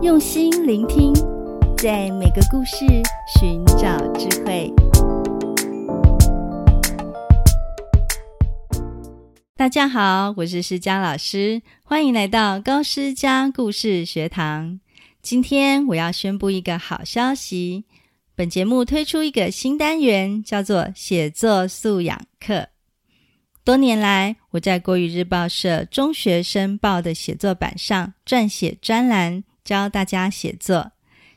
用心聆听，在每个故事寻找智慧。大家好，我是诗佳老师，欢迎来到高诗佳故事学堂。今天我要宣布一个好消息，本节目推出一个新单元，叫做写作素养课。多年来，我在国语日报社中学生报的写作版上撰写专栏，教大家写作。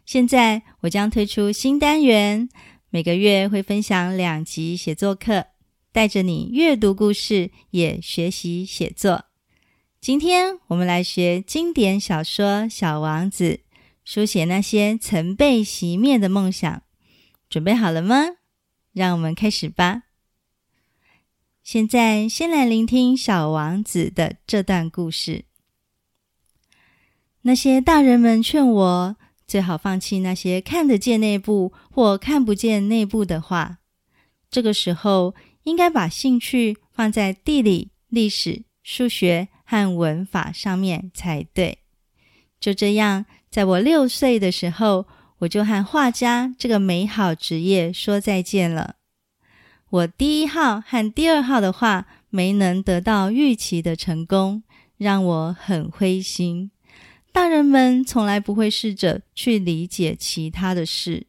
现在我将推出新单元，每个月会分享两集写作课，带着你阅读故事，也学习写作。今天我们来学经典小说《小王子》，书写那些曾被熄灭的梦想。准备好了吗？让我们开始吧。现在，先来聆听小王子的这段故事。那些大人们劝我最好放弃那些看得见内部或看不见内部的话。这个时候，应该把兴趣放在地理、历史、数学和文法上面才对。就这样，在我六岁的时候，我就和画家这个美好职业说再见了。我第一号和第二号的画没能得到预期的成功，让我很灰心。大人们从来不会试着去理解其他的事，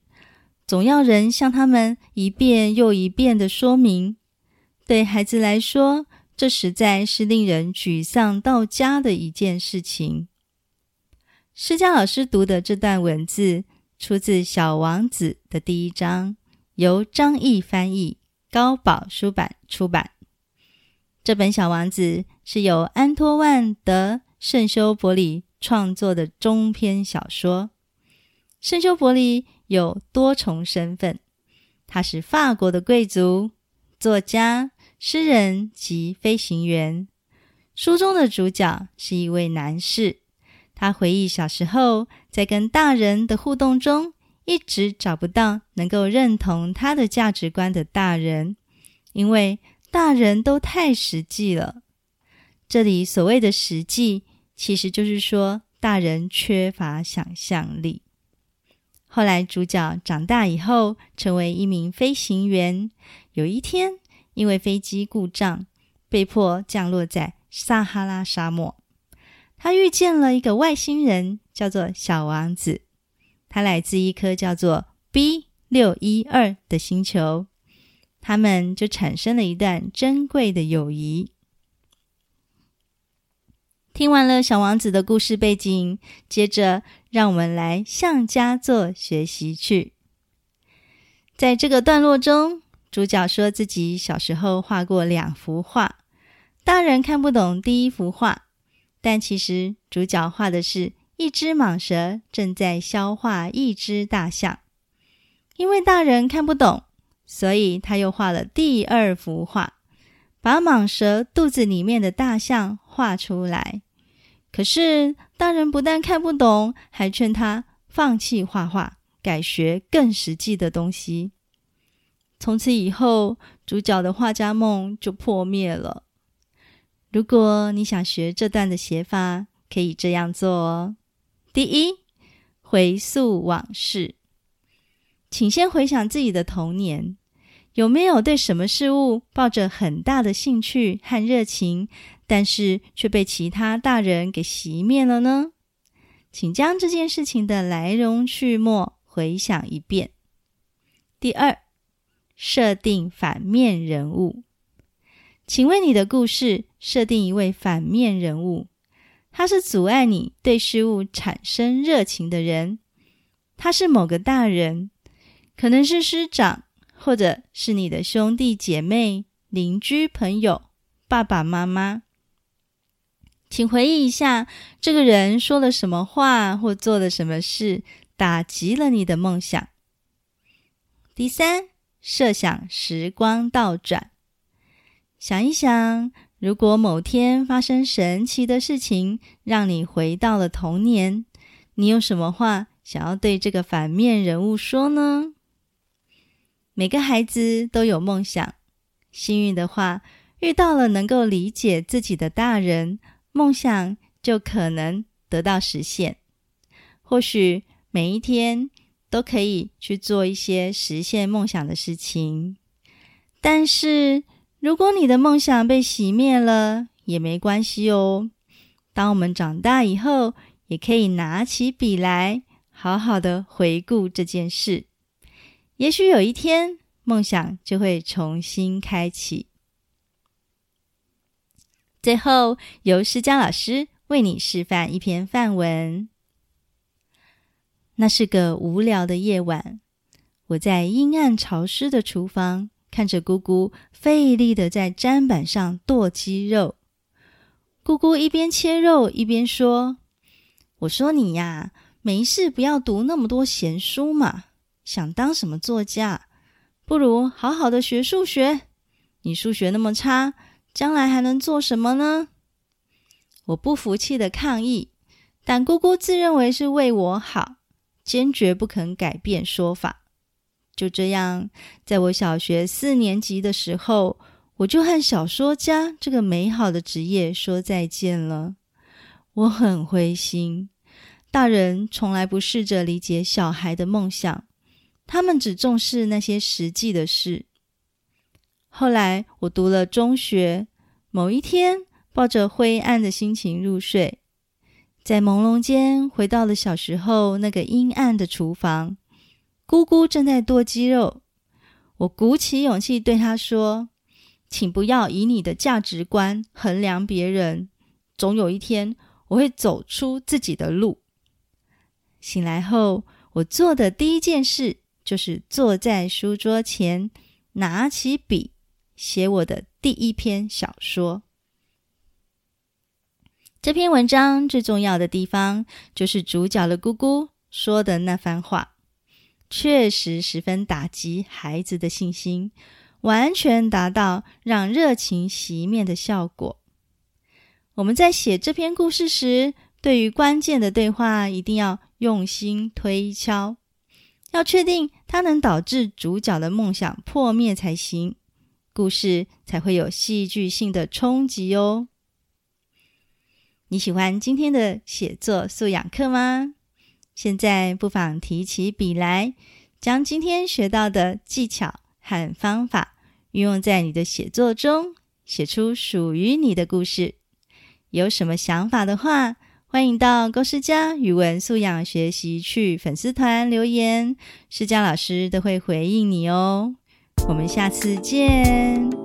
总要人向他们一遍又一遍的说明。对孩子来说，这实在是令人沮丧到家的一件事情。施佳老师读的这段文字出自《小王子》的第一章，由张毅翻译。高宝书版出版。这本《小王子》是由安托万·德圣修伯里创作的中篇小说。圣修伯里有多重身份，他是法国的贵族、作家、诗人及飞行员。书中的主角是一位男士，他回忆小时候在跟大人的互动中，一直找不到能够认同他的价值观的大人，因为大人都太实际了。这里所谓的实际，其实就是说大人缺乏想象力。后来主角长大以后，成为一名飞行员。有一天，因为飞机故障，被迫降落在撒哈拉沙漠。他遇见了一个外星人，叫做小王子。他来自一颗叫做 B 六一二的星球，他们就产生了一段珍贵的友谊。听完了小王子的故事背景，接着让我们来向佳作学习去。在这个段落中，主角说自己小时候画过两幅画，大人看不懂第一幅画，但其实主角画的是。一只蟒蛇正在消化一只大象，因为大人看不懂，所以他又画了第二幅画，把蟒蛇肚子里面的大象画出来。可是大人不但看不懂，还劝他放弃画画，改学更实际的东西。从此以后，主角的画家梦就破灭了。如果你想学这段的写法，可以这样做哦。第一，回溯往事，请先回想自己的童年，有没有对什么事物抱着很大的兴趣和热情，但是却被其他大人给熄灭了呢？请将这件事情的来龙去脉回想一遍。第二，设定反面人物，请为你的故事设定一位反面人物。他是阻碍你对事物产生热情的人，他是某个大人，可能是师长，或者是你的兄弟姐妹、邻居、朋友、爸爸妈妈。请回忆一下，这个人说了什么话或做了什么事，打击了你的梦想。第三，设想时光倒转，想一想。如果某天发生神奇的事情，让你回到了童年，你有什么话想要对这个反面人物说呢？每个孩子都有梦想，幸运的话，遇到了能够理解自己的大人，梦想就可能得到实现；或许每一天都可以去做一些实现梦想的事情。但是，如果你的梦想被熄灭了，也没关系哦。当我们长大以后，也可以拿起笔来，好好的回顾这件事。也许有一天，梦想就会重新开启。最后，由施佳老师为你示范一篇范文。那是个无聊的夜晚，我在阴暗潮湿的厨房，看着姑姑费力的在砧板上剁鸡肉。姑姑一边切肉一边说：“我说你呀，没事不要读那么多闲书嘛。想当什么作家，不如好好的学数学。你数学那么差，将来还能做什么呢？”我不服气的抗议，但姑姑自认为是为我好。坚决不肯改变说法。就这样，在我小学四年级的时候，我就和小说家这个美好的职业说再见了。我很灰心。大人从来不试着理解小孩的梦想，他们只重视那些实际的事。后来，我读了中学，某一天，抱着灰暗的心情入睡。在朦胧间，回到了小时候那个阴暗的厨房，姑姑正在剁鸡肉。我鼓起勇气对她说：“请不要以你的价值观衡量别人，总有一天我会走出自己的路。”醒来后，我做的第一件事就是坐在书桌前，拿起笔，写我的第一篇小说。这篇文章最重要的地方，就是主角的姑姑说的那番话，确实十分打击孩子的信心，完全达到让热情熄灭的效果。我们在写这篇故事时，对于关键的对话一定要用心推敲，要确定它能导致主角的梦想破灭才行，故事才会有戏剧性的冲击哦。你喜欢今天的写作素养课吗？现在不妨提起笔来，将今天学到的技巧和方法运用在你的写作中，写出属于你的故事。有什么想法的话，欢迎到高诗佳语文素养学习区粉丝团留言，施佳老师都会回应你哦。我们下次见。